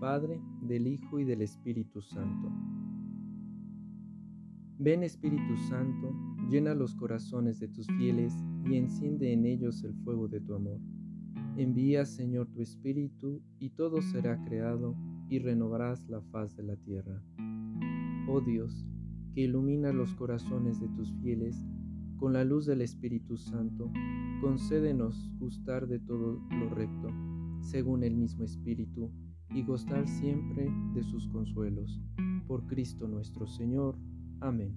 Padre, del Hijo y del Espíritu Santo. Ven Espíritu Santo, llena los corazones de tus fieles y enciende en ellos el fuego de tu amor. Envía, Señor, tu Espíritu, y todo será creado, y renovarás la faz de la tierra. Oh Dios, que ilumina los corazones de tus fieles, con la luz del Espíritu Santo, concédenos gustar de todo lo recto, según el mismo Espíritu, y gozar siempre de sus consuelos. Por Cristo nuestro Señor. Amén.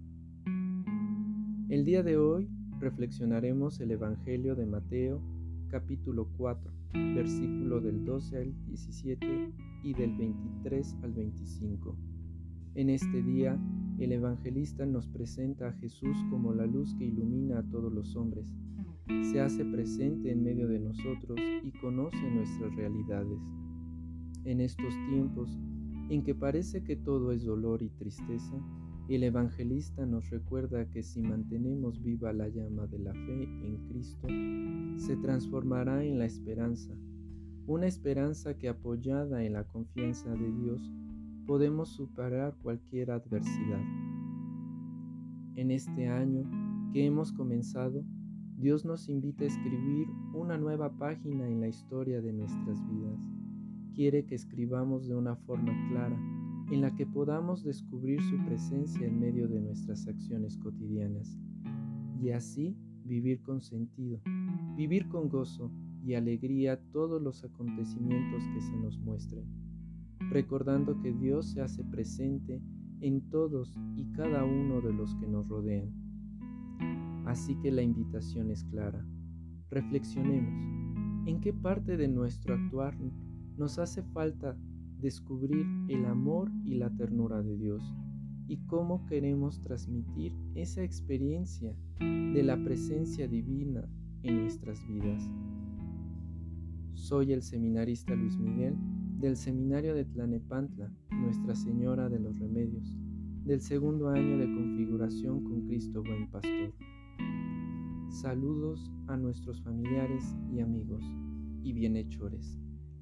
El día de hoy reflexionaremos el Evangelio de Mateo, capítulo 4, versículo del 12 al 17 y del 23 al 25. En este día, el evangelista nos presenta a Jesús como la luz que ilumina a todos los hombres. Se hace presente en medio de nosotros y conoce nuestras realidades. En estos tiempos, en que parece que todo es dolor y tristeza, el evangelista nos recuerda que si mantenemos viva la llama de la fe en Cristo, se transformará en la esperanza, una esperanza que apoyada en la confianza de Dios podemos superar cualquier adversidad. En este año que hemos comenzado, Dios nos invita a escribir una nueva página en la historia de nuestras vidas. Quiere que escribamos de una forma clara, en la que podamos descubrir su presencia en medio de nuestras acciones cotidianas, y así vivir con sentido, vivir con gozo y alegría todos los acontecimientos que se nos muestren recordando que Dios se hace presente en todos y cada uno de los que nos rodean. Así que la invitación es clara. Reflexionemos en qué parte de nuestro actuar nos hace falta descubrir el amor y la ternura de Dios y cómo queremos transmitir esa experiencia de la presencia divina en nuestras vidas. Soy el seminarista Luis Miguel del Seminario de Tlanepantla, Nuestra Señora de los Remedios, del segundo año de configuración con Cristo Buen Pastor. Saludos a nuestros familiares y amigos y bienhechores.